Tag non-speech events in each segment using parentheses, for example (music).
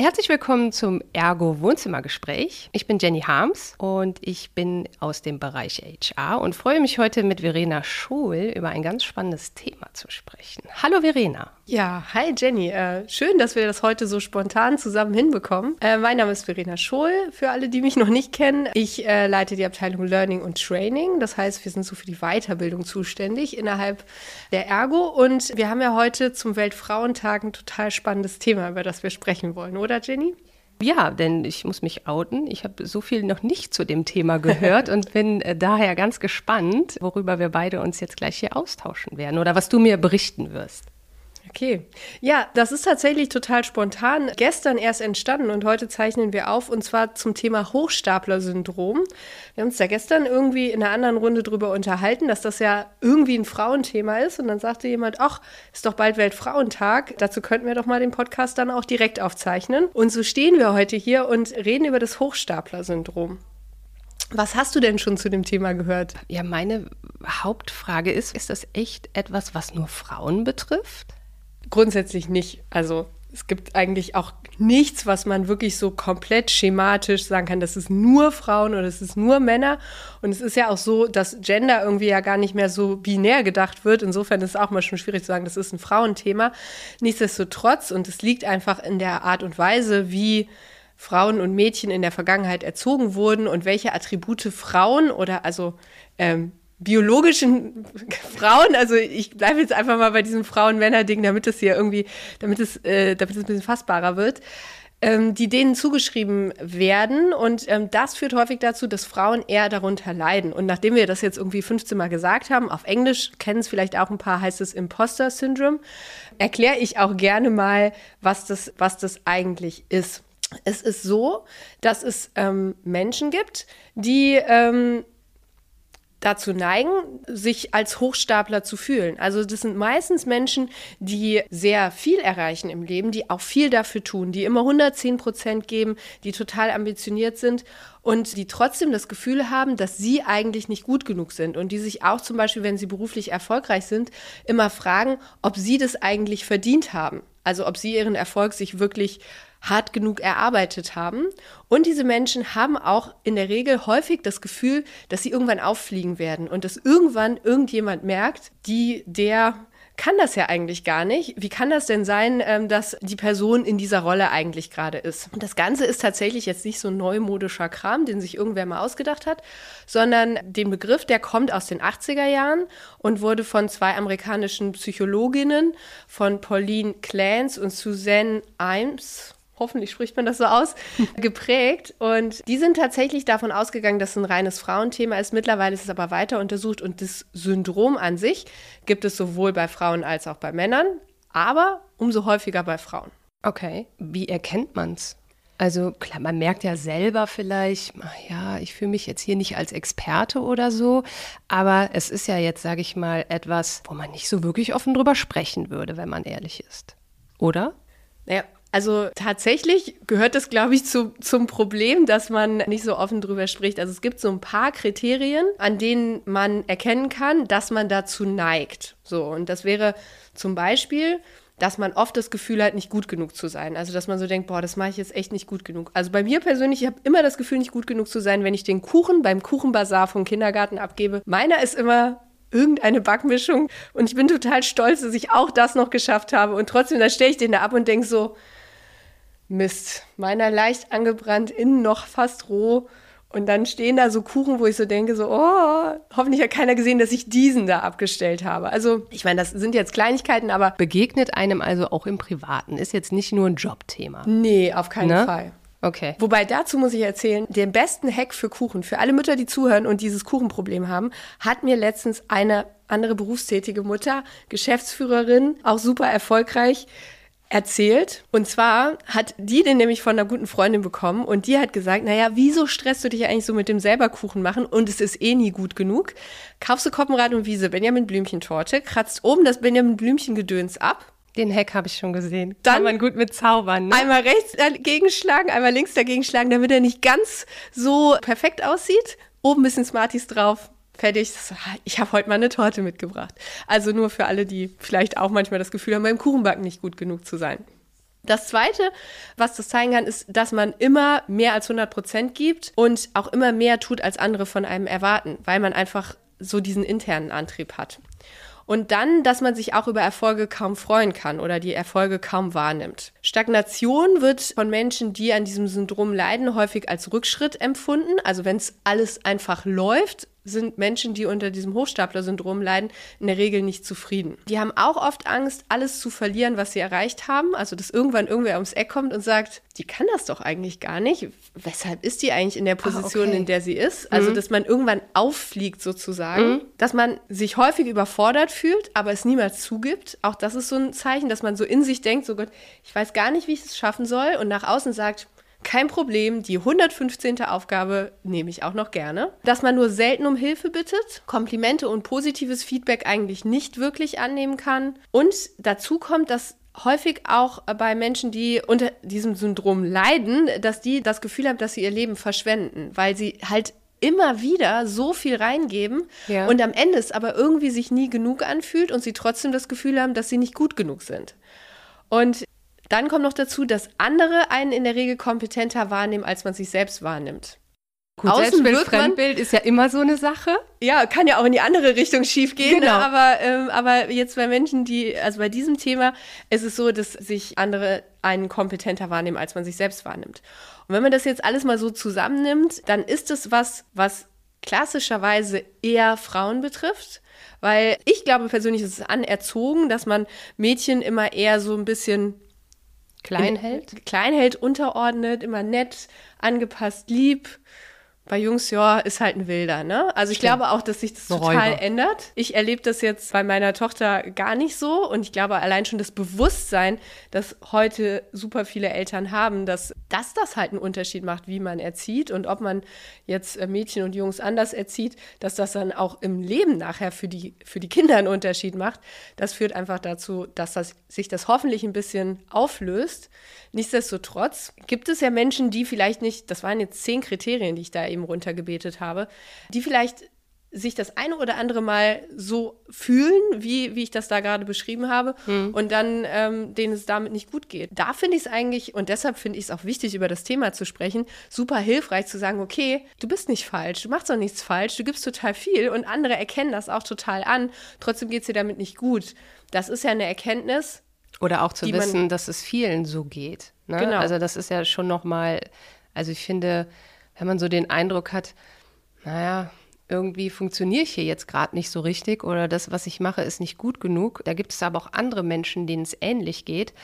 Herzlich willkommen zum Ergo Wohnzimmergespräch. Ich bin Jenny Harms und ich bin aus dem Bereich HR und freue mich heute mit Verena Schul über ein ganz spannendes Thema zu sprechen. Hallo Verena. Ja, hi Jenny. Äh, schön, dass wir das heute so spontan zusammen hinbekommen. Äh, mein Name ist Verena Scholl, für alle, die mich noch nicht kennen. Ich äh, leite die Abteilung Learning und Training. Das heißt, wir sind so für die Weiterbildung zuständig innerhalb der Ergo. Und wir haben ja heute zum Weltfrauentag ein total spannendes Thema, über das wir sprechen wollen, oder Jenny? Ja, denn ich muss mich outen. Ich habe so viel noch nicht zu dem Thema gehört (laughs) und bin äh, daher ganz gespannt, worüber wir beide uns jetzt gleich hier austauschen werden oder was du mir berichten wirst. Okay. Ja, das ist tatsächlich total spontan. Gestern erst entstanden und heute zeichnen wir auf und zwar zum Thema Hochstapler-Syndrom. Wir haben uns da gestern irgendwie in einer anderen Runde drüber unterhalten, dass das ja irgendwie ein Frauenthema ist und dann sagte jemand, ach, ist doch bald Weltfrauentag. Dazu könnten wir doch mal den Podcast dann auch direkt aufzeichnen. Und so stehen wir heute hier und reden über das Hochstapler-Syndrom. Was hast du denn schon zu dem Thema gehört? Ja, meine Hauptfrage ist, ist das echt etwas, was nur Frauen betrifft? Grundsätzlich nicht. Also es gibt eigentlich auch nichts, was man wirklich so komplett schematisch sagen kann, das ist nur Frauen oder es ist nur Männer. Und es ist ja auch so, dass Gender irgendwie ja gar nicht mehr so binär gedacht wird. Insofern ist es auch mal schon schwierig zu sagen, das ist ein Frauenthema. Nichtsdestotrotz, und es liegt einfach in der Art und Weise, wie Frauen und Mädchen in der Vergangenheit erzogen wurden und welche Attribute Frauen oder also ähm, biologischen (laughs) Frauen, also ich bleibe jetzt einfach mal bei diesem Frauen-Männer-Ding, damit es hier irgendwie, damit es, äh, damit es ein bisschen fassbarer wird, ähm, die denen zugeschrieben werden. Und ähm, das führt häufig dazu, dass Frauen eher darunter leiden. Und nachdem wir das jetzt irgendwie 15 Mal gesagt haben, auf Englisch kennen es vielleicht auch ein paar, heißt es Imposter-Syndrom, erkläre ich auch gerne mal, was das, was das eigentlich ist. Es ist so, dass es ähm, Menschen gibt, die ähm, dazu neigen, sich als Hochstapler zu fühlen. Also das sind meistens Menschen, die sehr viel erreichen im Leben, die auch viel dafür tun, die immer 110 Prozent geben, die total ambitioniert sind und die trotzdem das Gefühl haben, dass sie eigentlich nicht gut genug sind und die sich auch zum Beispiel, wenn sie beruflich erfolgreich sind, immer fragen, ob sie das eigentlich verdient haben. Also ob sie ihren Erfolg sich wirklich hart genug erarbeitet haben. Und diese Menschen haben auch in der Regel häufig das Gefühl, dass sie irgendwann auffliegen werden und dass irgendwann irgendjemand merkt, die, der kann das ja eigentlich gar nicht. Wie kann das denn sein, ähm, dass die Person in dieser Rolle eigentlich gerade ist? Und das Ganze ist tatsächlich jetzt nicht so neumodischer Kram, den sich irgendwer mal ausgedacht hat, sondern den Begriff, der kommt aus den 80er Jahren und wurde von zwei amerikanischen Psychologinnen, von Pauline Clance und Suzanne Imes, hoffentlich spricht man das so aus, (laughs) geprägt. Und die sind tatsächlich davon ausgegangen, dass es ein reines Frauenthema ist. Mittlerweile ist es aber weiter untersucht und das Syndrom an sich gibt es sowohl bei Frauen als auch bei Männern, aber umso häufiger bei Frauen. Okay, wie erkennt man es? Also klar, man merkt ja selber vielleicht, ja, ich fühle mich jetzt hier nicht als Experte oder so, aber es ist ja jetzt, sage ich mal, etwas, wo man nicht so wirklich offen drüber sprechen würde, wenn man ehrlich ist. Oder? Naja, also tatsächlich gehört das, glaube ich, zu, zum Problem, dass man nicht so offen drüber spricht. Also es gibt so ein paar Kriterien, an denen man erkennen kann, dass man dazu neigt. So, und das wäre zum Beispiel, dass man oft das Gefühl hat, nicht gut genug zu sein. Also dass man so denkt, boah, das mache ich jetzt echt nicht gut genug. Also bei mir persönlich, ich habe immer das Gefühl, nicht gut genug zu sein, wenn ich den Kuchen beim Kuchenbazar vom Kindergarten abgebe. Meiner ist immer irgendeine Backmischung und ich bin total stolz, dass ich auch das noch geschafft habe und trotzdem, da stelle ich den da ab und denke so, Mist, meiner leicht angebrannt, innen noch fast roh. Und dann stehen da so Kuchen, wo ich so denke, so, oh, hoffentlich hat keiner gesehen, dass ich diesen da abgestellt habe. Also, ich meine, das sind jetzt Kleinigkeiten, aber. Begegnet einem also auch im Privaten. Ist jetzt nicht nur ein Jobthema. Nee, auf keinen ne? Fall. Okay. Wobei dazu muss ich erzählen, den besten Hack für Kuchen, für alle Mütter, die zuhören und dieses Kuchenproblem haben, hat mir letztens eine andere berufstätige Mutter, Geschäftsführerin, auch super erfolgreich, erzählt. Und zwar hat die den nämlich von einer guten Freundin bekommen und die hat gesagt, naja, wieso stresst du dich eigentlich so mit dem selber Kuchen machen und es ist eh nie gut genug? Kaufst du Koppenrad und Wiese Benjamin Blümchentorte, kratzt oben das Benjamin Blümchen Gedöns ab. Den Hack habe ich schon gesehen. Dann Kann man gut mit zaubern. Ne? Einmal rechts dagegen schlagen, einmal links dagegen schlagen, damit er nicht ganz so perfekt aussieht. Oben ein bisschen Smarties drauf, fertig. Ich habe heute mal eine Torte mitgebracht. Also nur für alle, die vielleicht auch manchmal das Gefühl haben, beim Kuchenbacken nicht gut genug zu sein. Das Zweite, was das zeigen kann, ist, dass man immer mehr als 100 Prozent gibt und auch immer mehr tut, als andere von einem erwarten, weil man einfach so diesen internen Antrieb hat. Und dann, dass man sich auch über Erfolge kaum freuen kann oder die Erfolge kaum wahrnimmt. Stagnation wird von Menschen, die an diesem Syndrom leiden, häufig als Rückschritt empfunden. Also wenn es alles einfach läuft, sind Menschen, die unter diesem Hochstapler-Syndrom leiden, in der Regel nicht zufrieden. Die haben auch oft Angst, alles zu verlieren, was sie erreicht haben. Also, dass irgendwann irgendwer ums Eck kommt und sagt, die kann das doch eigentlich gar nicht. Weshalb ist die eigentlich in der Position, ah, okay. in der sie ist? Also, mhm. dass man irgendwann auffliegt sozusagen. Mhm. Dass man sich häufig überfordert fühlt, aber es niemals zugibt. Auch das ist so ein Zeichen, dass man so in sich denkt, so Gott, ich weiß gar nicht, wie ich es schaffen soll. Und nach außen sagt, kein Problem, die 115. Aufgabe nehme ich auch noch gerne. Dass man nur selten um Hilfe bittet, Komplimente und positives Feedback eigentlich nicht wirklich annehmen kann. Und dazu kommt, dass häufig auch bei Menschen, die unter diesem Syndrom leiden, dass die das Gefühl haben, dass sie ihr Leben verschwenden, weil sie halt immer wieder so viel reingeben ja. und am Ende es aber irgendwie sich nie genug anfühlt und sie trotzdem das Gefühl haben, dass sie nicht gut genug sind. Und dann kommt noch dazu, dass andere einen in der Regel kompetenter wahrnehmen, als man sich selbst wahrnimmt. Gut, Selbstbild, Fremdbild ist ja immer so eine Sache. Ja, kann ja auch in die andere Richtung schief gehen. Genau. Ne? Aber, ähm, aber jetzt bei Menschen, die, also bei diesem Thema ist es so, dass sich andere einen kompetenter wahrnehmen, als man sich selbst wahrnimmt. Und wenn man das jetzt alles mal so zusammennimmt, dann ist es was, was klassischerweise eher Frauen betrifft. Weil ich glaube persönlich, es ist anerzogen, dass man Mädchen immer eher so ein bisschen Klein hält? Klein hält, unterordnet, immer nett, angepasst, lieb bei Jungs, ja, ist halt ein Wilder, ne? Also ich Stimmt. glaube auch, dass sich das total Räuber. ändert. Ich erlebe das jetzt bei meiner Tochter gar nicht so und ich glaube allein schon das Bewusstsein, das heute super viele Eltern haben, dass, dass das halt einen Unterschied macht, wie man erzieht und ob man jetzt äh, Mädchen und Jungs anders erzieht, dass das dann auch im Leben nachher für die, für die Kinder einen Unterschied macht. Das führt einfach dazu, dass das, sich das hoffentlich ein bisschen auflöst. Nichtsdestotrotz gibt es ja Menschen, die vielleicht nicht, das waren jetzt zehn Kriterien, die ich da eben runtergebetet habe, die vielleicht sich das eine oder andere Mal so fühlen, wie, wie ich das da gerade beschrieben habe, hm. und dann ähm, denen es damit nicht gut geht. Da finde ich es eigentlich, und deshalb finde ich es auch wichtig, über das Thema zu sprechen, super hilfreich zu sagen, okay, du bist nicht falsch, du machst doch nichts falsch, du gibst total viel und andere erkennen das auch total an, trotzdem geht es dir damit nicht gut. Das ist ja eine Erkenntnis, oder auch zu wissen, man, dass es vielen so geht. Ne? Genau. Also das ist ja schon nochmal, also ich finde, wenn man so den Eindruck hat, naja, irgendwie funktioniere ich hier jetzt gerade nicht so richtig oder das, was ich mache, ist nicht gut genug. Da gibt es aber auch andere Menschen, denen es ähnlich geht,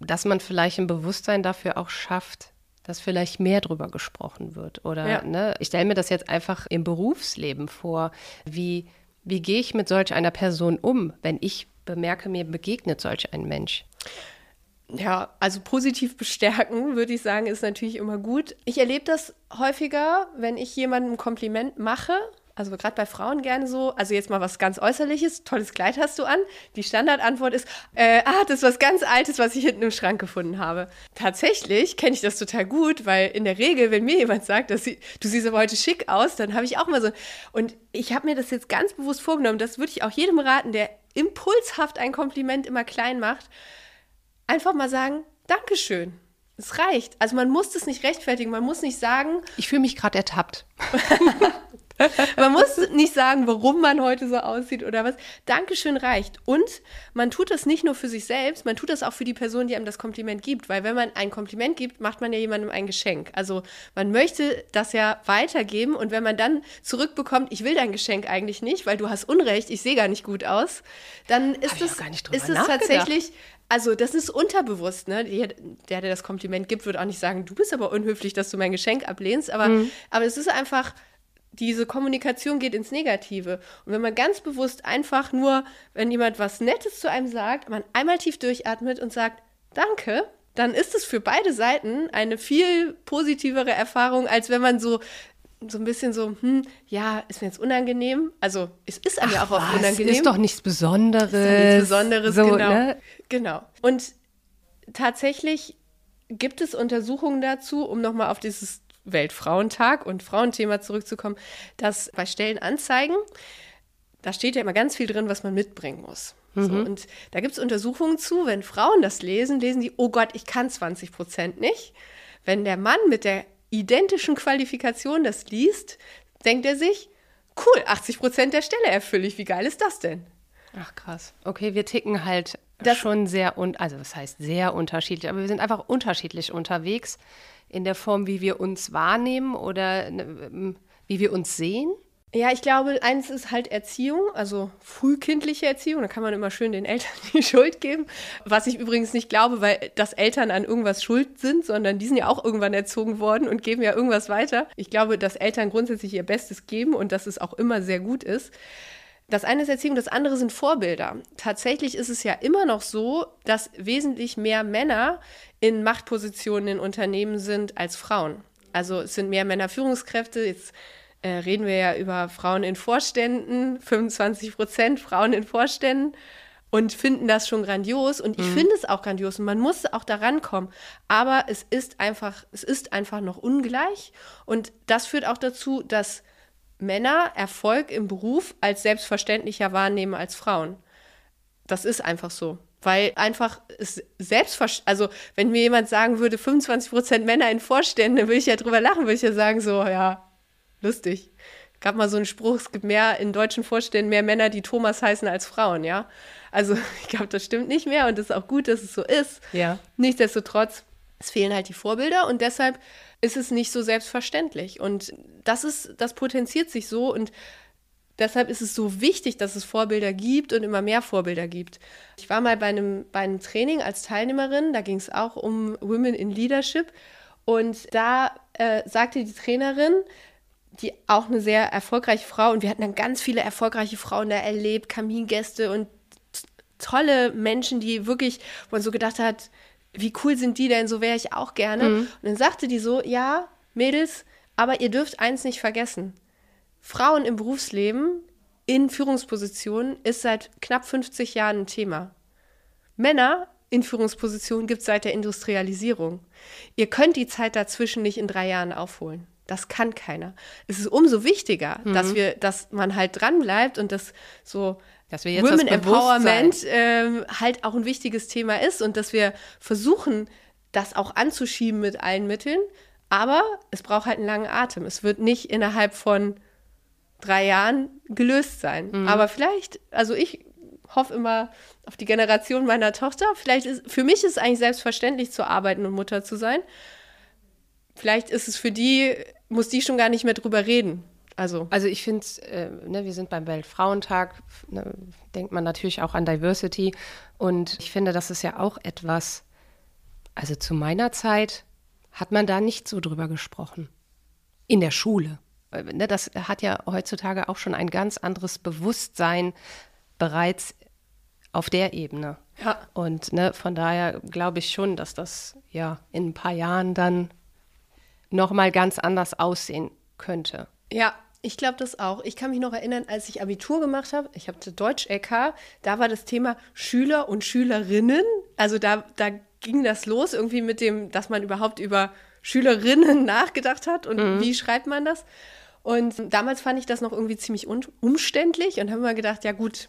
dass man vielleicht ein Bewusstsein dafür auch schafft, dass vielleicht mehr drüber gesprochen wird. Oder ja. ne, ich stelle mir das jetzt einfach im Berufsleben vor, wie, wie gehe ich mit solch einer Person um, wenn ich bemerke, mir begegnet solch ein Mensch? Ja, also positiv bestärken, (laughs) würde ich sagen, ist natürlich immer gut. Ich erlebe das häufiger, wenn ich jemandem ein Kompliment mache. Also gerade bei Frauen gerne so. Also jetzt mal was ganz Äußerliches. Tolles Kleid hast du an. Die Standardantwort ist, äh, ah, das ist was ganz Altes, was ich hinten im Schrank gefunden habe. Tatsächlich kenne ich das total gut, weil in der Regel, wenn mir jemand sagt, dass sie, du siehst aber heute schick aus, dann habe ich auch mal so. Und ich habe mir das jetzt ganz bewusst vorgenommen. Das würde ich auch jedem raten, der impulshaft ein Kompliment immer klein macht, einfach mal sagen, Dankeschön. Es reicht. Also man muss das nicht rechtfertigen, man muss nicht sagen. Ich fühle mich gerade ertappt. (laughs) man muss nicht sagen, warum man heute so aussieht oder was. Dankeschön reicht. Und man tut das nicht nur für sich selbst, man tut das auch für die Person, die einem das Kompliment gibt. Weil wenn man ein Kompliment gibt, macht man ja jemandem ein Geschenk. Also man möchte das ja weitergeben und wenn man dann zurückbekommt, ich will dein Geschenk eigentlich nicht, weil du hast Unrecht, ich sehe gar nicht gut aus, dann ist es, ist es tatsächlich also das ist unterbewusst, ne? Der, der das Kompliment gibt, wird auch nicht sagen, du bist aber unhöflich, dass du mein Geschenk ablehnst. Aber, mhm. aber es ist einfach, diese Kommunikation geht ins Negative. Und wenn man ganz bewusst einfach nur, wenn jemand was Nettes zu einem sagt, man einmal tief durchatmet und sagt, danke, dann ist es für beide Seiten eine viel positivere Erfahrung, als wenn man so so ein bisschen so, hm, ja, ist mir jetzt unangenehm. Also es ist einem ja auch oft unangenehm. Ist doch nichts Besonderes. Ist ja nichts Besonderes, so, genau. Ne? Genau. Und tatsächlich gibt es Untersuchungen dazu, um nochmal auf dieses Weltfrauentag und Frauenthema zurückzukommen, dass bei Stellenanzeigen, da steht ja immer ganz viel drin, was man mitbringen muss. Mhm. So, und da gibt es Untersuchungen zu, wenn Frauen das lesen, lesen die, oh Gott, ich kann 20 Prozent nicht. Wenn der Mann mit der identischen Qualifikation das liest, denkt er sich, cool, 80 Prozent der Stelle erfülle ich, wie geil ist das denn? Ach krass. Okay, wir ticken halt das schon sehr, und also das heißt sehr unterschiedlich, aber wir sind einfach unterschiedlich unterwegs in der Form, wie wir uns wahrnehmen oder ne, wie wir uns sehen. Ja, ich glaube, eins ist halt Erziehung, also frühkindliche Erziehung. Da kann man immer schön den Eltern (laughs) die Schuld geben. Was ich übrigens nicht glaube, weil dass Eltern an irgendwas schuld sind, sondern die sind ja auch irgendwann erzogen worden und geben ja irgendwas weiter. Ich glaube, dass Eltern grundsätzlich ihr Bestes geben und dass es auch immer sehr gut ist. Das eine ist Erziehung, das andere sind Vorbilder. Tatsächlich ist es ja immer noch so, dass wesentlich mehr Männer in Machtpositionen in Unternehmen sind als Frauen. Also es sind mehr Männer Führungskräfte. Jetzt äh, reden wir ja über Frauen in Vorständen, 25 Prozent Frauen in Vorständen und finden das schon grandios. Und ich mhm. finde es auch grandios und man muss auch daran kommen. Aber es ist einfach, es ist einfach noch ungleich. Und das führt auch dazu, dass Männer Erfolg im Beruf als selbstverständlicher wahrnehmen als Frauen. Das ist einfach so. Weil einfach es selbstverständlich, also wenn mir jemand sagen würde, 25 Prozent Männer in Vorständen, dann würde ich ja drüber lachen, würde ich ja sagen, so, ja, lustig. Gab mal so einen Spruch, es gibt mehr in deutschen Vorständen mehr Männer, die Thomas heißen als Frauen, ja. Also (laughs) ich glaube, das stimmt nicht mehr und es ist auch gut, dass es so ist. Ja. Nichtsdestotrotz, es fehlen halt die Vorbilder und deshalb ist es nicht so selbstverständlich. Und das ist, das potenziert sich so und deshalb ist es so wichtig, dass es Vorbilder gibt und immer mehr Vorbilder gibt. Ich war mal bei einem, bei einem Training als Teilnehmerin, da ging es auch um Women in Leadership. Und da äh, sagte die Trainerin, die auch eine sehr erfolgreiche Frau, und wir hatten dann ganz viele erfolgreiche Frauen da erlebt, Kamingäste und tolle Menschen, die wirklich, wo man so gedacht hat, wie cool sind die denn, so wäre ich auch gerne. Mhm. Und dann sagte die so, ja, Mädels, aber ihr dürft eins nicht vergessen. Frauen im Berufsleben in Führungspositionen ist seit knapp 50 Jahren ein Thema. Männer in Führungspositionen gibt es seit der Industrialisierung. Ihr könnt die Zeit dazwischen nicht in drei Jahren aufholen. Das kann keiner. Es ist umso wichtiger, mhm. dass wir, dass man halt dranbleibt und dass so dass wir jetzt Women Empowerment ähm, halt auch ein wichtiges Thema ist und dass wir versuchen, das auch anzuschieben mit allen Mitteln. Aber es braucht halt einen langen Atem. Es wird nicht innerhalb von drei Jahren gelöst sein. Mhm. Aber vielleicht, also ich hoffe immer auf die Generation meiner Tochter. Vielleicht ist, für mich ist es eigentlich selbstverständlich zu arbeiten und Mutter zu sein. Vielleicht ist es für die, muss die schon gar nicht mehr drüber reden. Also, also ich finde, äh, ne, wir sind beim Weltfrauentag, ne, denkt man natürlich auch an Diversity. Und ich finde, das ist ja auch etwas, also zu meiner Zeit hat man da nicht so drüber gesprochen. In der Schule. Ne, das hat ja heutzutage auch schon ein ganz anderes Bewusstsein bereits auf der Ebene. Ja. Und ne, von daher glaube ich schon, dass das ja in ein paar Jahren dann nochmal ganz anders aussehen könnte. Ja, ich glaube das auch. Ich kann mich noch erinnern, als ich Abitur gemacht habe, ich habe Deutsch-LK, da war das Thema Schüler und Schülerinnen. Also da, da ging das los irgendwie mit dem, dass man überhaupt über Schülerinnen (laughs) nachgedacht hat und mhm. wie schreibt man das. Und damals fand ich das noch irgendwie ziemlich umständlich und habe mir gedacht, ja gut,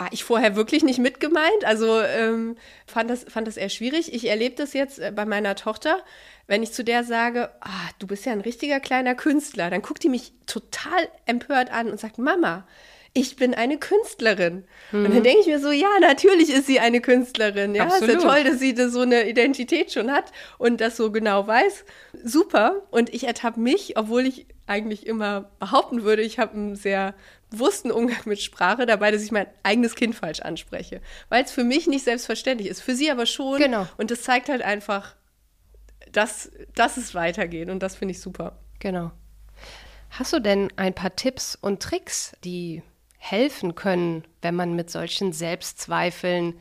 war ich vorher wirklich nicht mitgemeint. Also ähm, fand, das, fand das eher schwierig. Ich erlebe das jetzt äh, bei meiner Tochter. Wenn ich zu der sage, ah, du bist ja ein richtiger kleiner Künstler, dann guckt die mich total empört an und sagt, Mama, ich bin eine Künstlerin. Mhm. Und dann denke ich mir so, ja, natürlich ist sie eine Künstlerin. Ja, Absolut. ist ja toll, dass sie da so eine Identität schon hat und das so genau weiß. Super. Und ich ertappe mich, obwohl ich eigentlich immer behaupten würde, ich habe einen sehr bewussten Umgang mit Sprache dabei, dass ich mein eigenes Kind falsch anspreche. Weil es für mich nicht selbstverständlich ist, für sie aber schon. Genau. Und das zeigt halt einfach, dass, dass es weitergeht und das finde ich super. Genau. Hast du denn ein paar Tipps und Tricks, die helfen können, wenn man mit solchen Selbstzweifeln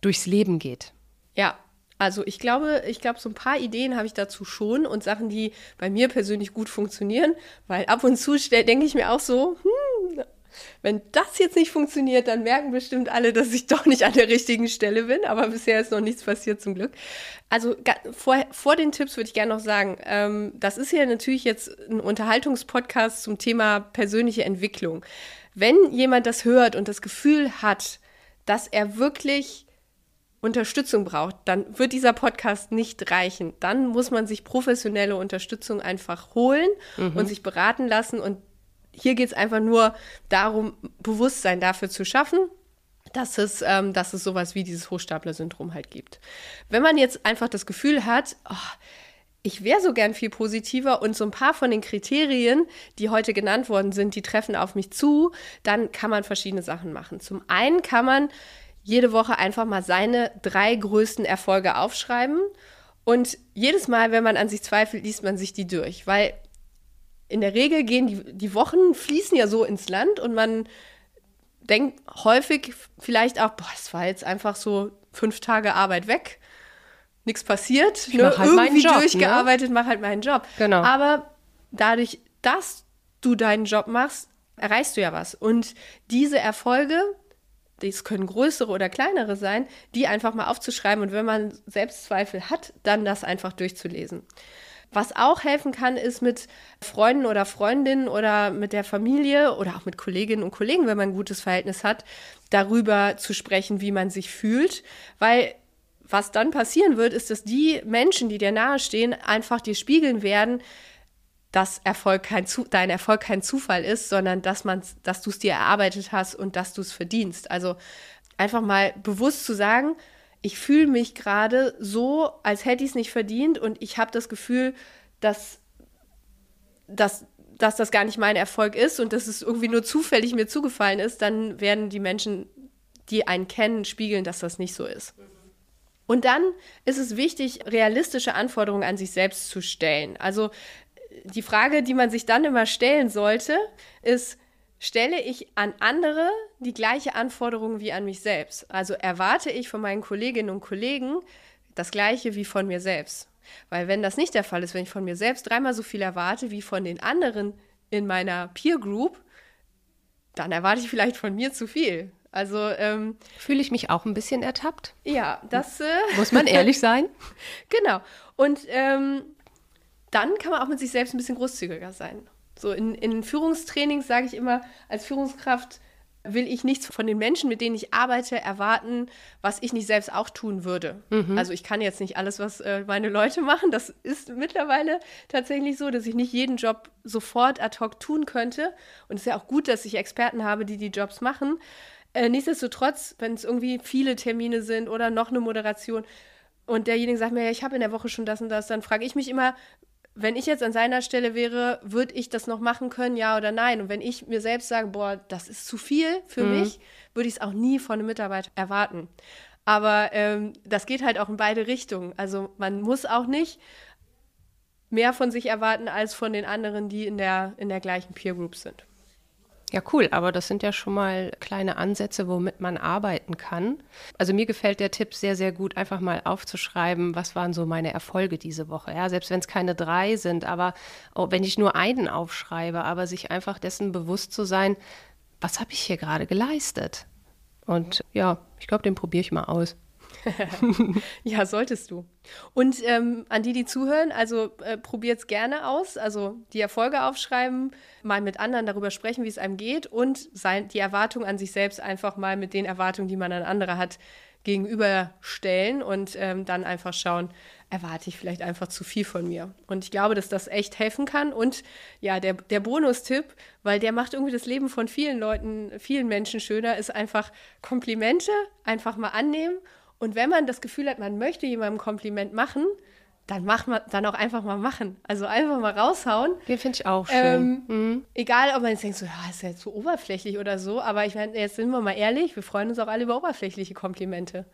durchs Leben geht? Ja, also ich glaube, ich glaube, so ein paar Ideen habe ich dazu schon und Sachen, die bei mir persönlich gut funktionieren, weil ab und zu denke ich mir auch so, hm, wenn das jetzt nicht funktioniert, dann merken bestimmt alle, dass ich doch nicht an der richtigen Stelle bin. Aber bisher ist noch nichts passiert zum Glück. Also vor, vor den Tipps würde ich gerne noch sagen, ähm, das ist ja natürlich jetzt ein Unterhaltungspodcast zum Thema persönliche Entwicklung. wenn jemand das hört und das Gefühl hat, dass er wirklich Unterstützung braucht, dann wird dieser Podcast nicht reichen. Dann muss man sich professionelle Unterstützung einfach holen mhm. und sich beraten lassen. Und hier geht es einfach nur darum, Bewusstsein dafür zu schaffen, dass es, ähm, dass es sowas wie dieses Hochstapler-Syndrom halt gibt. Wenn man jetzt einfach das Gefühl hat, oh, ich wäre so gern viel positiver und so ein paar von den Kriterien, die heute genannt worden sind, die treffen auf mich zu, dann kann man verschiedene Sachen machen. Zum einen kann man jede Woche einfach mal seine drei größten Erfolge aufschreiben und jedes Mal, wenn man an sich zweifelt, liest man sich die durch, weil in der Regel gehen die, die Wochen fließen ja so ins Land und man denkt häufig vielleicht auch, boah, das war jetzt einfach so fünf Tage Arbeit weg, nichts passiert, ne? halt irgendwie Job, ne? durchgearbeitet, ne? mach halt meinen Job. Genau. Aber dadurch, dass du deinen Job machst, erreichst du ja was. Und diese Erfolge, das können größere oder kleinere sein, die einfach mal aufzuschreiben und wenn man Selbstzweifel hat, dann das einfach durchzulesen. Was auch helfen kann, ist mit Freunden oder Freundinnen oder mit der Familie oder auch mit Kolleginnen und Kollegen, wenn man ein gutes Verhältnis hat, darüber zu sprechen, wie man sich fühlt, weil was dann passieren wird, ist, dass die Menschen, die dir nahestehen, einfach dir spiegeln werden, dass Erfolg kein dein Erfolg kein Zufall ist, sondern dass dass du es dir erarbeitet hast und dass du es verdienst. Also einfach mal bewusst zu sagen, ich fühle mich gerade so, als hätte ich es nicht verdient und ich habe das Gefühl, dass, dass, dass das gar nicht mein Erfolg ist und dass es irgendwie nur zufällig mir zugefallen ist, dann werden die Menschen, die einen kennen, spiegeln, dass das nicht so ist. Und dann ist es wichtig, realistische Anforderungen an sich selbst zu stellen. Also die Frage, die man sich dann immer stellen sollte, ist, stelle ich an andere die gleiche Anforderung wie an mich selbst. Also erwarte ich von meinen Kolleginnen und Kollegen das gleiche wie von mir selbst. Weil wenn das nicht der Fall ist, wenn ich von mir selbst dreimal so viel erwarte wie von den anderen in meiner Peer Group, dann erwarte ich vielleicht von mir zu viel. Also ähm, fühle ich mich auch ein bisschen ertappt. Ja, das äh, muss man ehrlich (laughs) sein. genau. Und ähm, dann kann man auch mit sich selbst ein bisschen großzügiger sein. So in, in Führungstrainings sage ich immer, als Führungskraft will ich nichts von den Menschen, mit denen ich arbeite, erwarten, was ich nicht selbst auch tun würde. Mhm. Also ich kann jetzt nicht alles, was äh, meine Leute (laughs) machen. Das ist mittlerweile tatsächlich so, dass ich nicht jeden Job sofort ad hoc tun könnte. Und es ist ja auch gut, dass ich Experten habe, die die Jobs machen. Äh, nichtsdestotrotz, wenn es irgendwie viele Termine sind oder noch eine Moderation und derjenige sagt mir, ja, ich habe in der Woche schon das und das, dann frage ich mich immer, wenn ich jetzt an seiner Stelle wäre, würde ich das noch machen können, ja oder nein? Und wenn ich mir selbst sage, boah, das ist zu viel für mhm. mich, würde ich es auch nie von einem Mitarbeiter erwarten. Aber ähm, das geht halt auch in beide Richtungen. Also man muss auch nicht mehr von sich erwarten als von den anderen, die in der, in der gleichen Peer Group sind. Ja, cool, aber das sind ja schon mal kleine Ansätze, womit man arbeiten kann. Also mir gefällt der Tipp sehr, sehr gut, einfach mal aufzuschreiben, was waren so meine Erfolge diese Woche. Ja, selbst wenn es keine drei sind, aber auch wenn ich nur einen aufschreibe, aber sich einfach dessen bewusst zu sein, was habe ich hier gerade geleistet? Und ja, ich glaube, den probiere ich mal aus. (laughs) ja, solltest du. Und ähm, an die, die zuhören, also äh, probiert es gerne aus. Also die Erfolge aufschreiben, mal mit anderen darüber sprechen, wie es einem geht und sein, die Erwartung an sich selbst einfach mal mit den Erwartungen, die man an andere hat, gegenüberstellen und ähm, dann einfach schauen, erwarte ich vielleicht einfach zu viel von mir. Und ich glaube, dass das echt helfen kann. Und ja, der, der Bonustipp, weil der macht irgendwie das Leben von vielen Leuten, vielen Menschen schöner, ist einfach Komplimente einfach mal annehmen und wenn man das Gefühl hat, man möchte jemandem ein Kompliment machen, dann macht man dann auch einfach mal machen. Also einfach mal raushauen. Den finde ich auch schön. Ähm, mhm. Egal, ob man jetzt denkt, so, ja, ist ja jetzt so oberflächlich oder so, aber ich meine, jetzt sind wir mal ehrlich, wir freuen uns auch alle über oberflächliche Komplimente.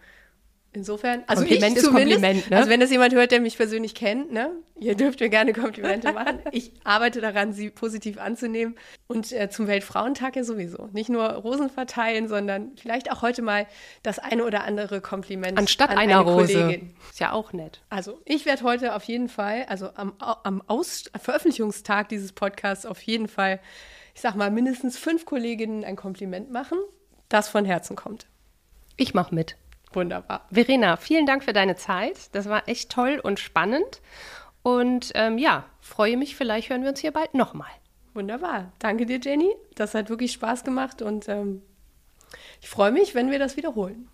Insofern, also Kompliment ich ist Kompliment, ne? Also wenn das jemand hört, der mich persönlich kennt, ne? Ihr dürft mir gerne Komplimente (laughs) machen. Ich arbeite daran, sie positiv anzunehmen. Und äh, zum Weltfrauentag ja sowieso. Nicht nur Rosen verteilen, sondern vielleicht auch heute mal das eine oder andere Kompliment Anstatt an einer eine Rose. Kollegin. Ist ja auch nett. Also ich werde heute auf jeden Fall, also am, am Aus Veröffentlichungstag dieses Podcasts auf jeden Fall, ich sag mal, mindestens fünf Kolleginnen ein Kompliment machen, das von Herzen kommt. Ich mache mit. Wunderbar. Verena, vielen Dank für deine Zeit. Das war echt toll und spannend. Und ähm, ja, freue mich, vielleicht hören wir uns hier bald nochmal. Wunderbar. Danke dir, Jenny. Das hat wirklich Spaß gemacht und ähm, ich freue mich, wenn wir das wiederholen.